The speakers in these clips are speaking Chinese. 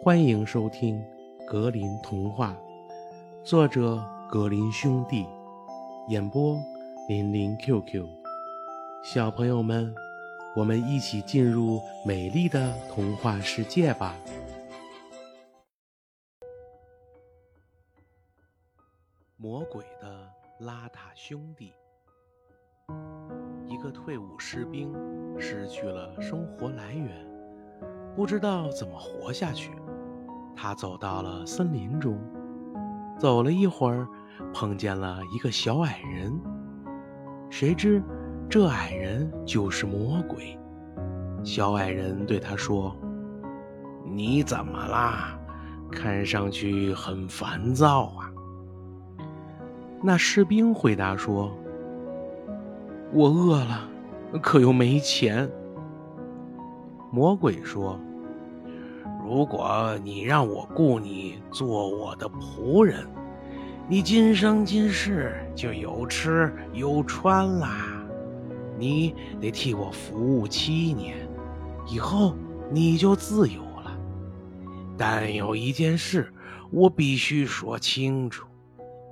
欢迎收听《格林童话》，作者格林兄弟，演播林林 QQ。小朋友们，我们一起进入美丽的童话世界吧！魔鬼的邋遢兄弟，一个退伍士兵失去了生活来源。不知道怎么活下去，他走到了森林中，走了一会儿，碰见了一个小矮人。谁知这矮人就是魔鬼。小矮人对他说：“你怎么啦？看上去很烦躁啊。”那士兵回答说：“我饿了，可又没钱。”魔鬼说。如果你让我雇你做我的仆人，你今生今世就有吃有穿啦。你得替我服务七年，以后你就自由了。但有一件事我必须说清楚，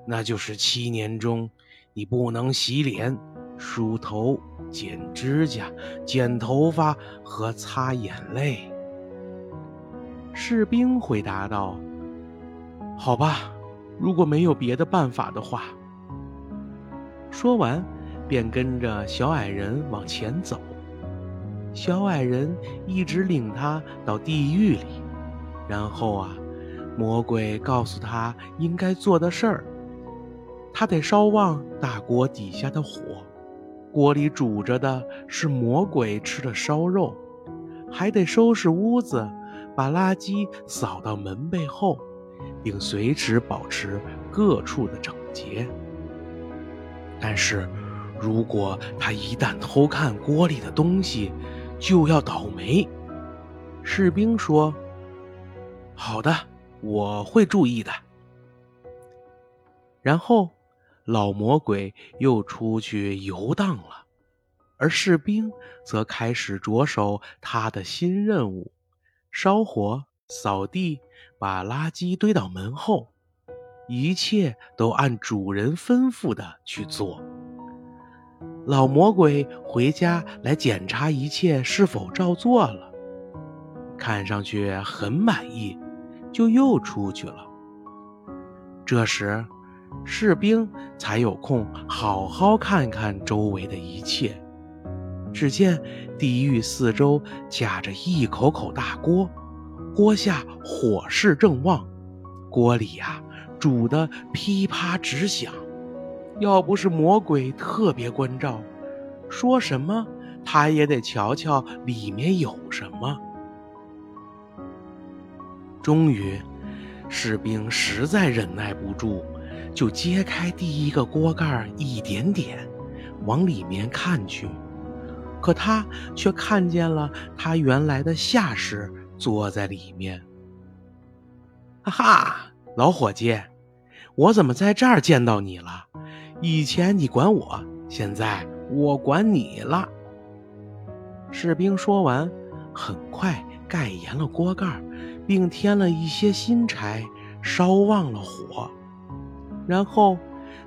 那就是七年中你不能洗脸、梳头、剪指甲、剪头发和擦眼泪。士兵回答道：“好吧，如果没有别的办法的话。”说完，便跟着小矮人往前走。小矮人一直领他到地狱里，然后啊，魔鬼告诉他应该做的事儿：他得烧旺大锅底下的火，锅里煮着的是魔鬼吃的烧肉；还得收拾屋子。把垃圾扫到门背后，并随时保持各处的整洁。但是，如果他一旦偷看锅里的东西，就要倒霉。士兵说：“好的，我会注意的。”然后，老魔鬼又出去游荡了，而士兵则开始着手他的新任务。烧火、扫地、把垃圾堆到门后，一切都按主人吩咐的去做。老魔鬼回家来检查一切是否照做了，看上去很满意，就又出去了。这时，士兵才有空好好看看周围的一切。只见地狱四周架着一口口大锅，锅下火势正旺，锅里呀煮得噼啪直响。要不是魔鬼特别关照，说什么他也得瞧瞧里面有什么。终于，士兵实在忍耐不住，就揭开第一个锅盖一点点，往里面看去。可他却看见了他原来的下士坐在里面。哈哈，老伙计，我怎么在这儿见到你了？以前你管我，现在我管你了。士兵说完，很快盖严了锅盖，并添了一些新柴，烧旺了火。然后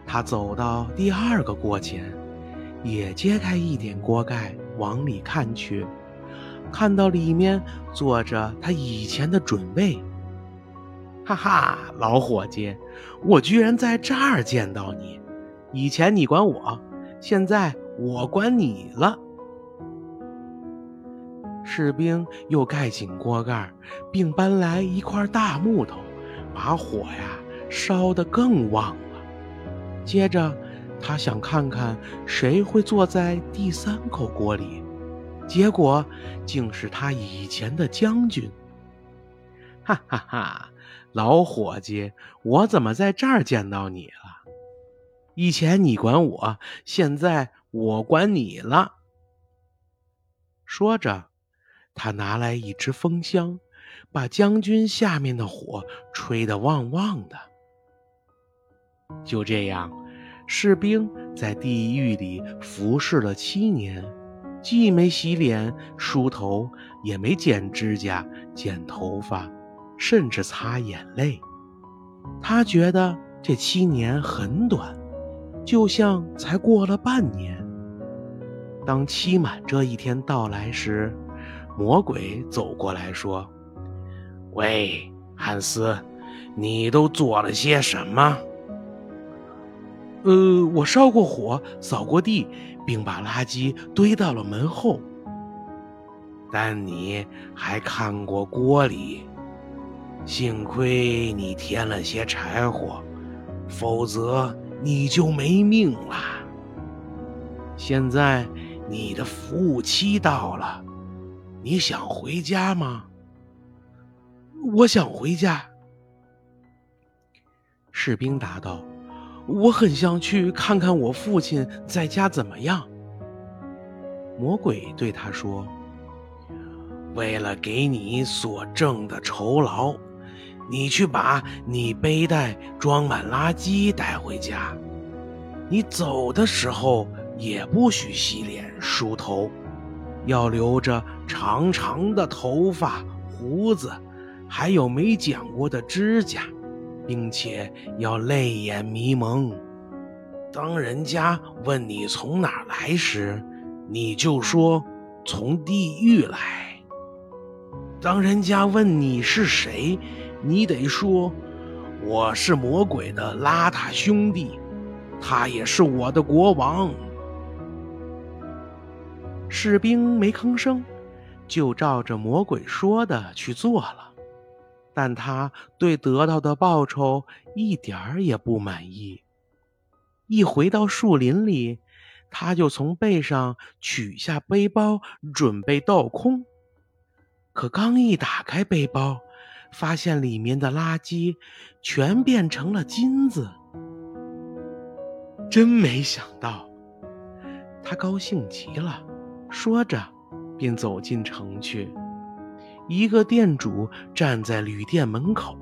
他走到第二个锅前，也揭开一点锅盖。往里看去，看到里面坐着他以前的准备。哈哈，老伙计，我居然在这儿见到你！以前你管我，现在我管你了。士兵又盖紧锅盖，并搬来一块大木头，把火呀烧得更旺了。接着。他想看看谁会坐在第三口锅里，结果竟是他以前的将军。哈哈哈，老伙计，我怎么在这儿见到你了？以前你管我，现在我管你了。说着，他拿来一支风箱，把将军下面的火吹得旺旺的。就这样。士兵在地狱里服侍了七年，既没洗脸、梳头，也没剪指甲、剪头发，甚至擦眼泪。他觉得这七年很短，就像才过了半年。当期满这一天到来时，魔鬼走过来说：“喂，汉斯，你都做了些什么？”“呃，我烧过火，扫过地，并把垃圾堆到了门后。”“但你还看过锅里。”幸亏你添了些柴火，否则你就没命了。现在你的服务期到了，你想回家吗？我想回家。士兵答道：“我很想去看看我父亲在家怎么样。”魔鬼对他说：“为了给你所挣的酬劳。”你去把你背带装满垃圾带回家。你走的时候也不许洗脸梳头，要留着长长的头发、胡子，还有没剪过的指甲，并且要泪眼迷蒙。当人家问你从哪来时，你就说从地狱来。当人家问你是谁，你得说，我是魔鬼的邋遢兄弟，他也是我的国王。士兵没吭声，就照着魔鬼说的去做了。但他对得到的报酬一点儿也不满意。一回到树林里，他就从背上取下背包，准备倒空。可刚一打开背包，发现里面的垃圾全变成了金子，真没想到！他高兴极了，说着，便走进城去。一个店主站在旅店门口，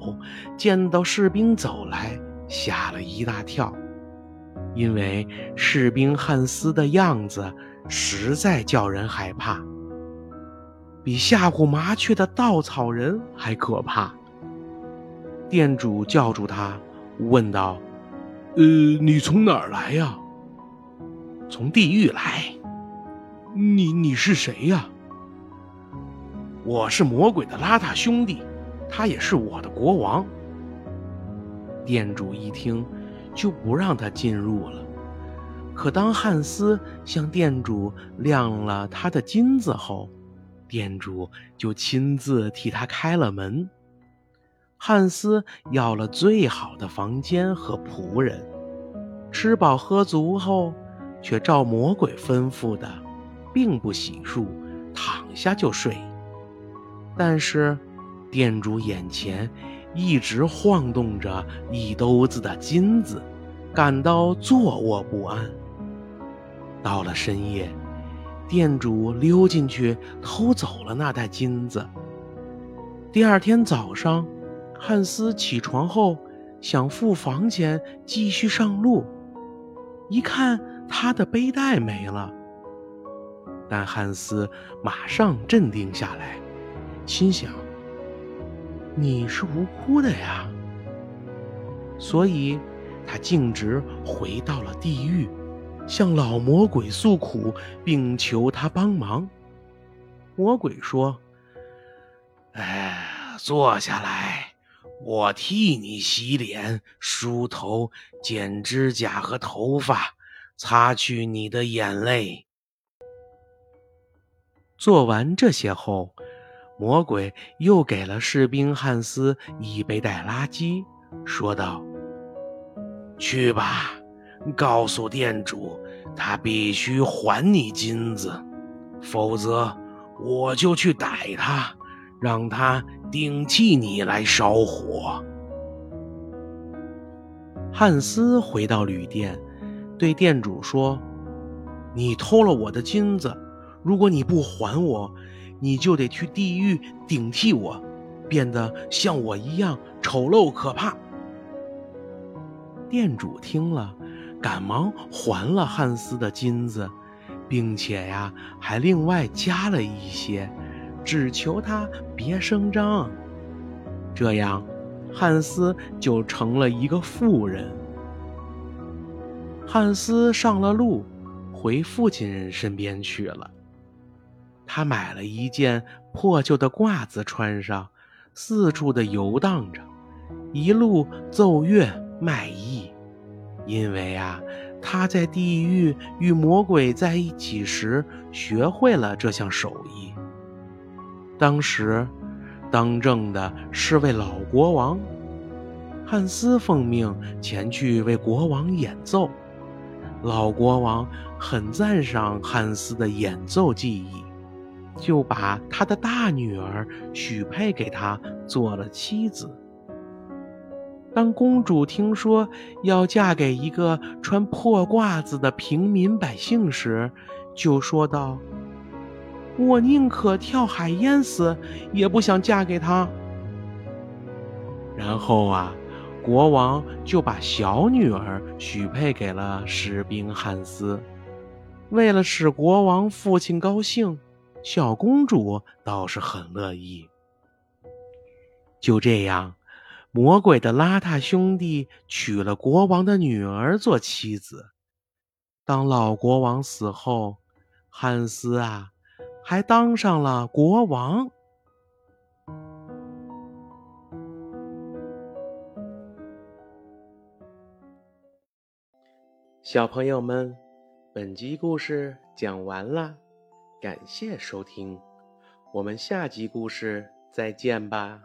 见到士兵走来，吓了一大跳，因为士兵汉斯的样子实在叫人害怕，比吓唬麻雀的稻草人还可怕。店主叫住他，问道：“呃，你从哪儿来呀？”“从地狱来。”“你你是谁呀？”“我是魔鬼的邋遢兄弟，他也是我的国王。”店主一听，就不让他进入了。可当汉斯向店主亮了他的金子后，店主就亲自替他开了门。汉斯要了最好的房间和仆人，吃饱喝足后，却照魔鬼吩咐的，并不洗漱，躺下就睡。但是，店主眼前一直晃动着一兜子的金子，感到坐卧不安。到了深夜，店主溜进去偷走了那袋金子。第二天早上。汉斯起床后，想付房钱继续上路，一看他的背带没了。但汉斯马上镇定下来，心想：“你是无辜的呀。”所以，他径直回到了地狱，向老魔鬼诉苦，并求他帮忙。魔鬼说：“哎，坐下来。”我替你洗脸、梳头、剪指甲和头发，擦去你的眼泪。做完这些后，魔鬼又给了士兵汉斯一背袋垃圾，说道：“去吧，告诉店主，他必须还你金子，否则我就去逮他。”让他顶替你来烧火。汉斯回到旅店，对店主说：“你偷了我的金子，如果你不还我，你就得去地狱顶替我，变得像我一样丑陋可怕。”店主听了，赶忙还了汉斯的金子，并且呀，还另外加了一些。只求他别声张。这样，汉斯就成了一个富人。汉斯上了路，回父亲身边去了。他买了一件破旧的褂子穿上，四处的游荡着，一路奏乐卖艺。因为啊，他在地狱与魔鬼在一起时学会了这项手艺。当时，当政的是位老国王，汉斯奉命前去为国王演奏。老国王很赞赏汉斯的演奏技艺，就把他的大女儿许配给他做了妻子。当公主听说要嫁给一个穿破褂子的平民百姓时，就说道：“我宁可跳海淹死，也不想嫁给他。”然后啊，国王就把小女儿许配给了士兵汉斯。为了使国王父亲高兴，小公主倒是很乐意。就这样。魔鬼的邋遢兄弟娶了国王的女儿做妻子。当老国王死后，汉斯啊，还当上了国王。小朋友们，本集故事讲完了，感谢收听，我们下集故事再见吧。